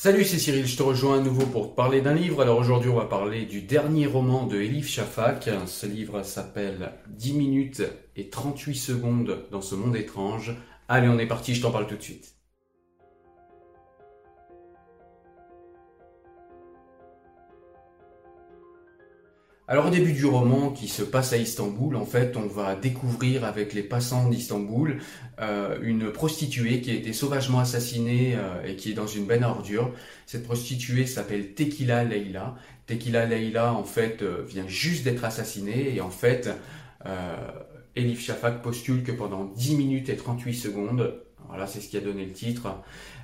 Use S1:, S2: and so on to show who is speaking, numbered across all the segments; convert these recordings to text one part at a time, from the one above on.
S1: Salut, c'est Cyril, je te rejoins à nouveau pour te parler d'un livre. Alors aujourd'hui, on va parler du dernier roman de Elif Shafak. Ce livre s'appelle 10 minutes et 38 secondes dans ce monde étrange. Allez, on est parti, je t'en parle tout de suite. Alors au début du roman qui se passe à Istanbul, en fait, on va découvrir avec les passants d'Istanbul euh, une prostituée qui a été sauvagement assassinée euh, et qui est dans une benne à ordures. Cette prostituée s'appelle Tequila Leila. Tequila Leila, en fait, euh, vient juste d'être assassinée et en fait, Elif Shafak postule que pendant 10 minutes et 38 secondes, voilà, c'est ce qui a donné le titre.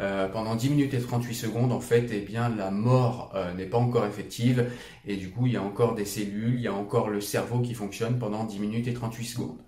S1: Euh, pendant 10 minutes et 38 secondes, en fait, eh bien, la mort euh, n'est pas encore effective. Et du coup, il y a encore des cellules, il y a encore le cerveau qui fonctionne pendant 10 minutes et 38 secondes.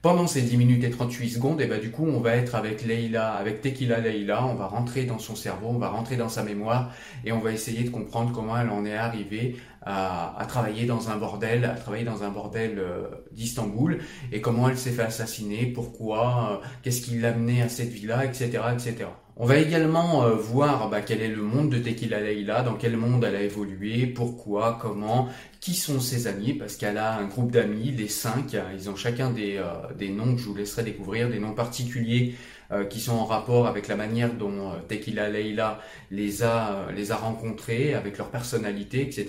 S1: Pendant ces 10 minutes et 38 secondes, et eh ben, du coup, on va être avec Leila, avec Tequila Leila, on va rentrer dans son cerveau, on va rentrer dans sa mémoire et on va essayer de comprendre comment elle en est arrivée à, travailler dans un bordel, à travailler dans un bordel euh, d'Istanbul et comment elle s'est fait assassiner, pourquoi, euh, qu'est-ce qui l'a amené à cette vie-là, etc., etc. On va également euh, voir bah, quel est le monde de Tequila Leila, dans quel monde elle a évolué, pourquoi, comment, qui sont ses amis, parce qu'elle a un groupe d'amis, les cinq, ils ont chacun des, des noms que je vous laisserai découvrir, des noms particuliers euh, qui sont en rapport avec la manière dont euh, Tequila Leila les a, euh, les a rencontrés, avec leur personnalité, etc.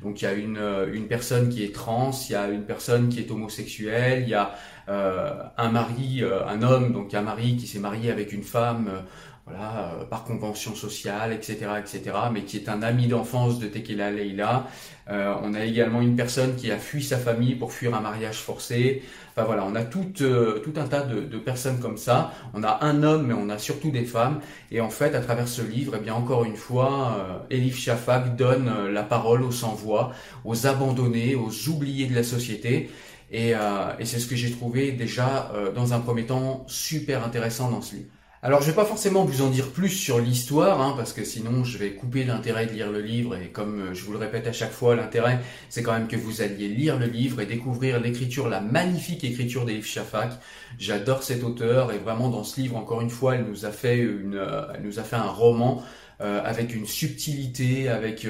S1: Donc il y a une, une personne qui est trans, il y a une personne qui est homosexuelle, il y a un mari, un homme, donc un mari qui s'est marié avec une femme voilà, euh, par convention sociale, etc., etc., mais qui est un ami d'enfance de Tequila Leila. Euh, on a également une personne qui a fui sa famille pour fuir un mariage forcé. Enfin voilà, on a tout, euh, tout un tas de, de, personnes comme ça. On a un homme, mais on a surtout des femmes. Et en fait, à travers ce livre, eh bien encore une fois, euh, Elif Shafak donne la parole aux sans-voix, aux abandonnés, aux oubliés de la société. Et, et c'est ce que j'ai trouvé déjà dans un premier temps super intéressant dans ce livre. Alors je vais pas forcément vous en dire plus sur l'histoire, hein, parce que sinon je vais couper l'intérêt de lire le livre, et comme euh, je vous le répète à chaque fois, l'intérêt c'est quand même que vous alliez lire le livre et découvrir l'écriture, la magnifique écriture d'Elif Shafak. J'adore cet auteur, et vraiment dans ce livre, encore une fois, elle nous a fait, une, euh, elle nous a fait un roman euh, avec une subtilité, avec...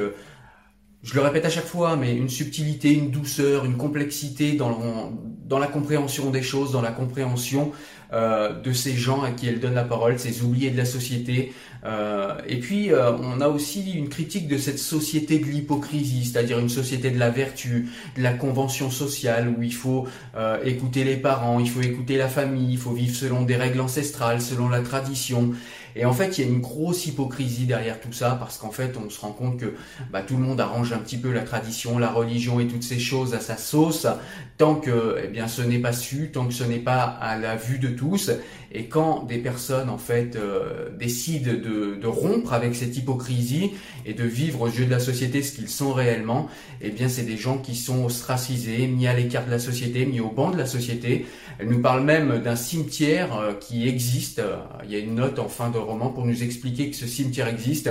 S1: je le répète à chaque fois, mais une subtilité, une douceur, une complexité dans, la compréhension des choses, dans la compréhension euh, de ces gens à qui elle donne la parole, ces oubliés de la société. Euh, et puis, euh, on a aussi une critique de cette société de l'hypocrisie, c'est-à-dire une société de la vertu, de la convention sociale, où il faut écouter les parents, il faut écouter la famille, il faut vivre selon des règles ancestrales, selon la tradition. Et en fait, il y a une grosse hypocrisie derrière tout ça, parce qu'en fait, on se rend compte que bah, tout le monde arrange un petit peu la tradition, la religion et toutes ces choses à sa sauce, tant que eh bien, ce n'est pas su, tant que ce n'est pas à la vue de tous. Et quand des personnes en fait euh, décident de, de, rompre avec cette hypocrisie et de vivre aux yeux de la société ce qu'ils sont réellement, eh bien c'est des gens qui sont ostracisés, mis à l'écart de la société, mis au banc de la société. Elle nous parle même d'un cimetière euh, qui existe. Il y a une note en fin de roman pour nous expliquer que ce cimetière existe.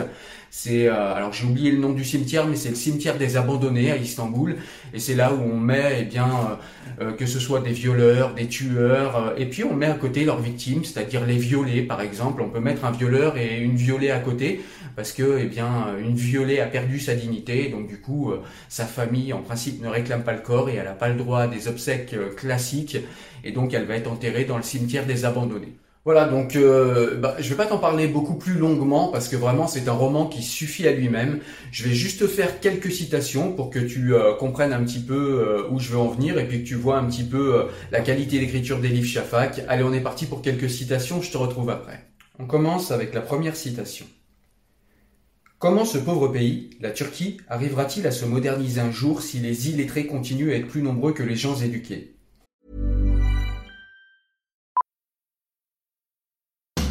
S1: C'est euh, alors j'ai oublié le nom du cimetière, mais c'est le cimetière des abandonnés à Istanbul, et c'est là où on met, eh bien, euh, euh, que ce soit des violeurs, des tueurs, et puis on met à côté leurs victimes, c'est-à-dire les violés, par exemple. On peut mettre un violeur et une violée à côté, parce que, eh bien, une violée a perdu sa dignité, donc du coup, sa famille, en principe, ne réclame pas le corps et elle n'a pas le droit à des obsèques classiques, et donc elle va être enterrée dans le cimetière des abandonnés. Voilà, donc euh, bah, je vais pas t'en parler beaucoup plus longuement parce que vraiment c'est un roman qui suffit à lui-même. Je vais juste faire quelques citations pour que tu euh, comprennes un petit peu euh, où je veux en venir et puis que tu vois un petit peu la qualité d'écriture livres Shafak. Allez, on est parti pour quelques citations, je te retrouve après. On commence avec la première citation. Comment ce pauvre pays, la Turquie, arrivera-t-il à se moderniser un jour si les illettrés continuent à être plus nombreux que les gens éduqués?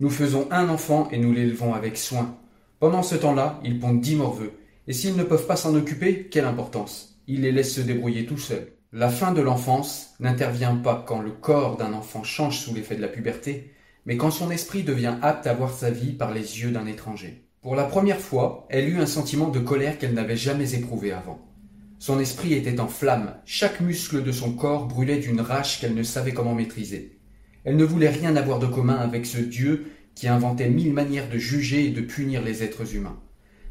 S1: Nous faisons un enfant et nous l'élevons avec soin. Pendant ce temps-là, ils pondent dix morveux. Et s'ils ne peuvent pas s'en occuper, quelle importance? Ils les laissent se débrouiller tout seuls. La fin de l'enfance n'intervient pas quand le corps d'un enfant change sous l'effet de la puberté, mais quand son esprit devient apte à voir sa vie par les yeux d'un étranger. Pour la première fois, elle eut un sentiment de colère qu'elle n'avait jamais éprouvé avant. Son esprit était en flammes, chaque muscle de son corps brûlait d'une rage qu'elle ne savait comment maîtriser. Elle ne voulait rien avoir de commun avec ce Dieu qui inventait mille manières de juger et de punir les êtres humains,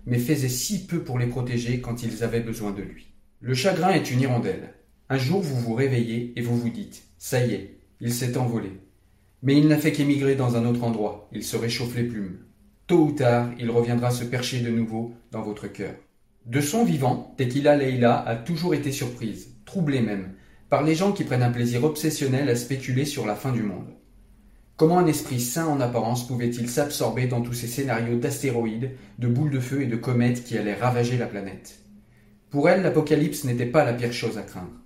S1: mais faisait si peu pour les protéger quand ils avaient besoin de lui. Le chagrin est une hirondelle. Un jour vous vous réveillez et vous vous dites Ça y est, il s'est envolé. Mais il n'a fait qu'émigrer dans un autre endroit, il se réchauffe les plumes. Tôt ou tard, il reviendra se percher de nouveau dans votre cœur. De son vivant, Tequila Leila a toujours été surprise, troublée même, par les gens qui prennent un plaisir obsessionnel à spéculer sur la fin du monde. Comment un esprit sain en apparence pouvait-il s'absorber dans tous ces scénarios d'astéroïdes, de boules de feu et de comètes qui allaient ravager la planète? Pour elle, l'apocalypse n'était pas la pire chose à craindre.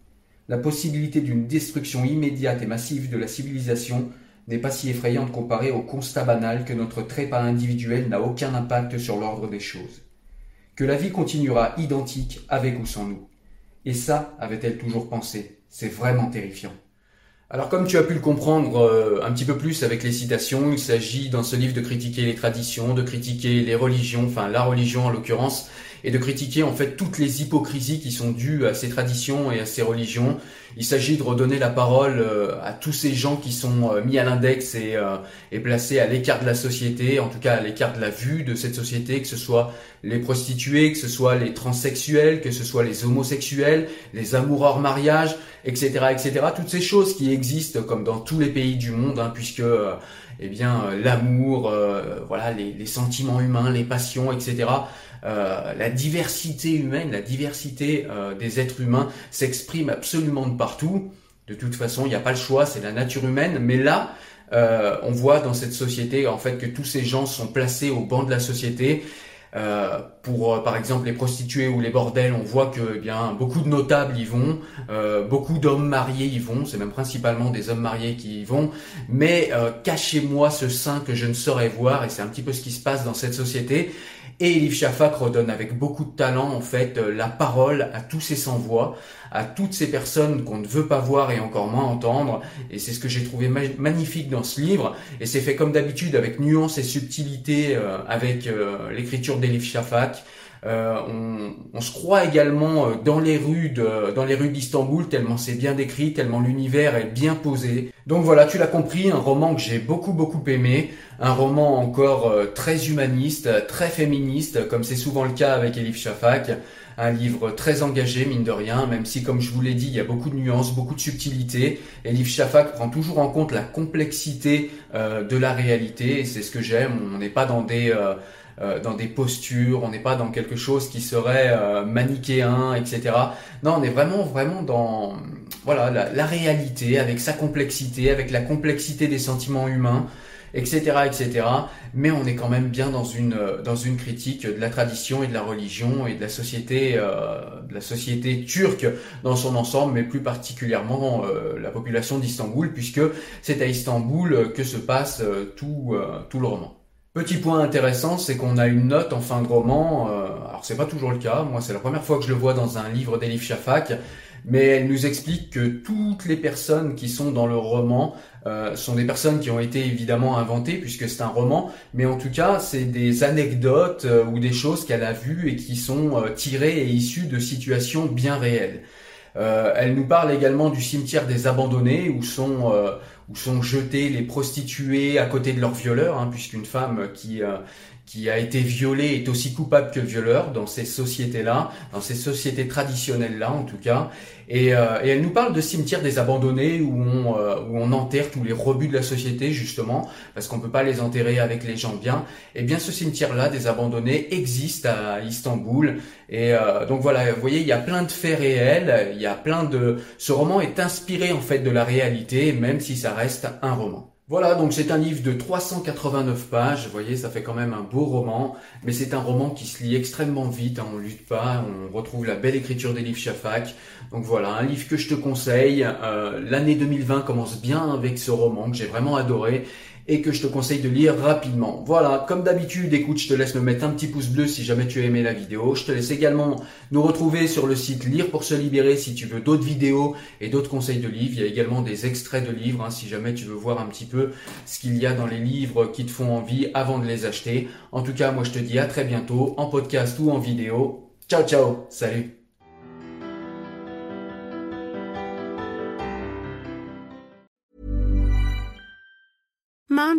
S1: La possibilité d'une destruction immédiate et massive de la civilisation n'est pas si effrayante comparée au constat banal que notre trépas individuel n'a aucun impact sur l'ordre des choses. Que la vie continuera identique avec ou sans nous. Et ça, avait-elle toujours pensé, c'est vraiment terrifiant. Alors comme tu as pu le comprendre euh, un petit peu plus avec les citations, il s'agit dans ce livre de critiquer les traditions, de critiquer les religions, enfin la religion en l'occurrence, et de critiquer en fait toutes les hypocrisies qui sont dues à ces traditions et à ces religions. Il s'agit de redonner la parole euh, à tous ces gens qui sont euh, mis à l'index et, euh, et, placés à l'écart de la société, en tout cas à l'écart de la vue de cette société, que ce soit les prostituées, que ce soit les transsexuels, que ce soit les homosexuels, les amours hors mariage, etc., etc. Toutes ces choses qui existent comme dans tous les pays du monde, hein, puisque eh bien l'amour, voilà, les, les sentiments humains, les passions, etc. Euh, la diversité humaine, la diversité euh, des êtres humains s'exprime absolument de partout. De toute façon, il n'y a pas le choix, c'est la nature humaine. Mais là, euh, on voit dans cette société en fait que tous ces gens sont placés au banc de la société. Euh, pour par exemple les prostituées ou les bordels, on voit que eh bien beaucoup de notables y vont, euh, beaucoup d'hommes mariés y vont, c'est même principalement des hommes mariés qui y vont. Mais cachez-moi ce sein que je ne saurais voir, et c'est un petit peu ce qui se passe dans cette société. Et Elif Shafak redonne avec beaucoup de talent en fait euh, la parole à tous ces sans-voix, à toutes ces personnes qu'on ne veut pas voir et encore moins entendre. Et c'est ce que j'ai trouvé magnifique dans ce livre. Et c'est fait comme d'habitude avec nuance et subtilité euh, avec euh, l'écriture d'Elif Shafak. Euh, on, se croit également euh, dans les rues dans les rues d'Istanbul tellement c'est bien décrit, tellement l'univers est bien posé. Donc voilà, tu l'as compris, un roman que j'ai beaucoup beaucoup aimé, un roman encore euh, très humaniste, très féministe, comme c'est souvent le cas avec Elif Shafak. Un livre très engagé, mine de rien, même si, comme je vous l'ai dit, il y a beaucoup de nuances, beaucoup de subtilités. Elif Shafak prend toujours en compte la complexité de la réalité, et c'est ce que j'aime. On n'est pas dans des dans des postures, on n'est pas dans quelque chose qui serait euh, manichéen, etc. Non, on est vraiment vraiment dans voilà la, réalité avec sa complexité, avec la complexité des sentiments humains, etc., etc. Mais on est quand même bien dans une dans une critique de la tradition et de la religion et de la société euh, de la société turque dans son ensemble, mais plus particulièrement la population d'Istanbul, puisque c'est à Istanbul que se passe tout tout le roman. Petit point intéressant, c'est qu'on a une note en fin de roman. Euh, alors c'est pas toujours le cas. Moi, c'est la première fois que je le vois dans un livre d'Elif Shafak. Mais elle nous explique que toutes les personnes qui sont dans le roman euh, sont des personnes qui ont été évidemment inventées puisque c'est un roman, mais en tout cas c'est des anecdotes euh, ou des choses qu'elle a vues et qui sont euh, tirées et issues de situations bien réelles. elle nous parle également du cimetière des abandonnés où sont où sont jetées les prostituées à côté de leurs violeurs, hein, puisqu'une femme qui euh, qui a été violée est aussi coupable que le violeur dans ces sociétés-là, dans ces sociétés traditionnelles-là en tout cas. Et, euh, elle nous parle de cimetière des abandonnés où on, euh, où on enterre tous les rebuts de la société justement, parce qu'on peut pas les enterrer avec les gens bien. Et eh bien ce cimetière-là des abandonnés existe à Istanbul. Et donc voilà, vous voyez, il y a plein de faits réels, il y a plein de... Ce roman est inspiré en fait de la réalité, même si ça un roman. Voilà, donc c'est un livre de 389 pages, vous voyez, ça fait quand même un beau roman, mais c'est un roman qui se lit extrêmement vite, hein, on lutte pas, on retrouve la belle écriture des livres. Donc voilà, un livre que je te conseille. Euh, l'année 2020 commence bien avec ce roman que j'ai vraiment adoré et que je te conseille de lire rapidement. Voilà, comme d'habitude, écoute, je te laisse me mettre un petit pouce bleu si jamais tu as aimé la vidéo. Je te laisse également nous retrouver sur le site Lire pour se libérer si tu veux d'autres vidéos et d'autres conseils de livres. Il y a également des extraits de livres hein, si jamais tu veux voir un petit peu ce qu'il y a dans les livres qui te font envie avant de les acheter. En tout cas, moi je te dis à très bientôt en podcast ou en vidéo. Ciao ciao, salut